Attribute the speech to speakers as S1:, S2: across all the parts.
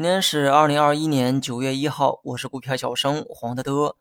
S1: 今天是二零二一年九月一号，我是股票小生黄德德。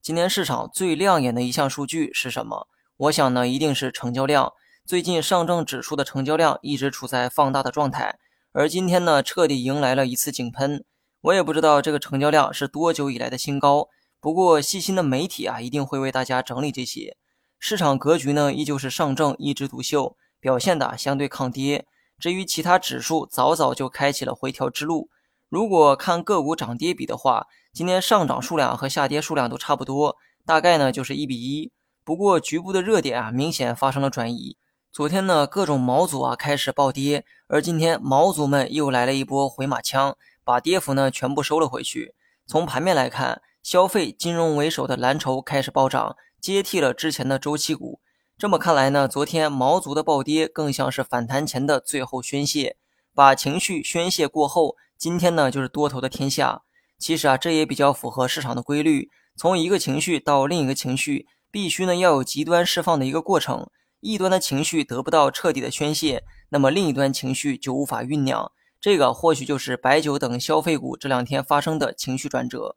S1: 今天市场最亮眼的一项数据是什么？我想呢，一定是成交量。最近上证指数的成交量一直处在放大的状态，而今天呢，彻底迎来了一次井喷。我也不知道这个成交量是多久以来的新高，不过细心的媒体啊，一定会为大家整理这些。市场格局呢，依旧是上证一枝独秀，表现的相对抗跌。至于其他指数，早早就开启了回调之路。如果看个股涨跌比的话，今天上涨数量和下跌数量都差不多，大概呢就是一比一。不过局部的热点啊，明显发生了转移。昨天呢，各种毛组啊开始暴跌，而今天毛族们又来了一波回马枪，把跌幅呢全部收了回去。从盘面来看，消费、金融为首的蓝筹开始暴涨，接替了之前的周期股。这么看来呢，昨天毛族的暴跌更像是反弹前的最后宣泄，把情绪宣泄过后。今天呢，就是多头的天下。其实啊，这也比较符合市场的规律。从一个情绪到另一个情绪，必须呢要有极端释放的一个过程。一端的情绪得不到彻底的宣泄，那么另一端情绪就无法酝酿。这个或许就是白酒等消费股这两天发生的情绪转折。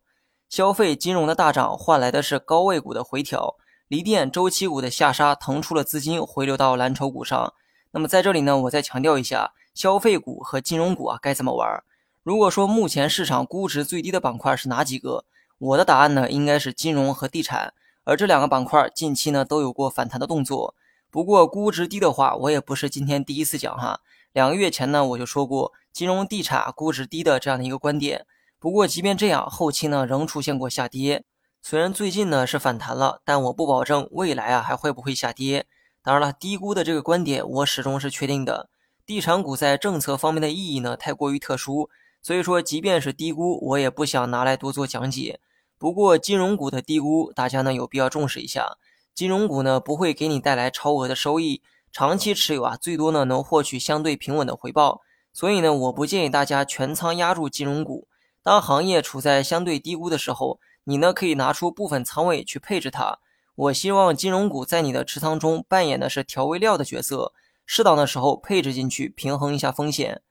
S1: 消费金融的大涨换来的是高位股的回调，锂电周期股的下杀腾出了资金回流到蓝筹股上。那么在这里呢，我再强调一下，消费股和金融股啊该怎么玩？如果说目前市场估值最低的板块是哪几个？我的答案呢，应该是金融和地产。而这两个板块近期呢都有过反弹的动作。不过估值低的话，我也不是今天第一次讲哈。两个月前呢我就说过金融地产估值低的这样的一个观点。不过即便这样，后期呢仍出现过下跌。虽然最近呢是反弹了，但我不保证未来啊还会不会下跌。当然了，低估的这个观点我始终是确定的。地产股在政策方面的意义呢太过于特殊。所以说，即便是低估，我也不想拿来多做讲解。不过，金融股的低估，大家呢有必要重视一下。金融股呢不会给你带来超额的收益，长期持有啊，最多呢能获取相对平稳的回报。所以呢，我不建议大家全仓压住金融股。当行业处在相对低估的时候，你呢可以拿出部分仓位去配置它。我希望金融股在你的持仓中扮演的是调味料的角色，适当的时候配置进去，平衡一下风险。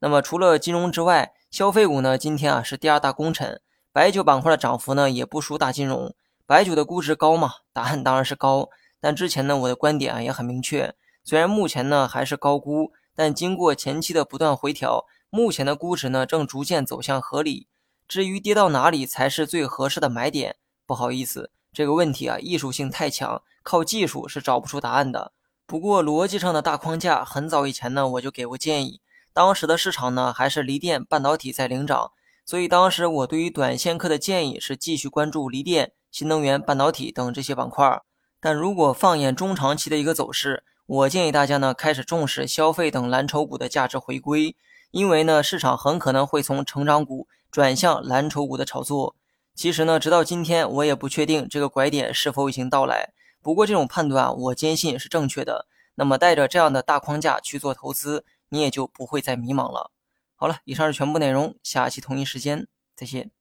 S1: 那么除了金融之外，消费股呢？今天啊是第二大功臣，白酒板块的涨幅呢也不输大金融。白酒的估值高吗？答案当然是高。但之前呢我的观点啊也很明确，虽然目前呢还是高估，但经过前期的不断回调，目前的估值呢正逐渐走向合理。至于跌到哪里才是最合适的买点，不好意思，这个问题啊艺术性太强，靠技术是找不出答案的。不过逻辑上的大框架，很早以前呢我就给过建议。当时的市场呢，还是锂电、半导体在领涨，所以当时我对于短线客的建议是继续关注锂电、新能源、半导体等这些板块。但如果放眼中长期的一个走势，我建议大家呢开始重视消费等蓝筹股的价值回归，因为呢市场很可能会从成长股转向蓝筹股的炒作。其实呢，直到今天我也不确定这个拐点是否已经到来，不过这种判断我坚信是正确的。那么带着这样的大框架去做投资。你也就不会再迷茫了。好了，以上是全部内容，下期同一时间再见。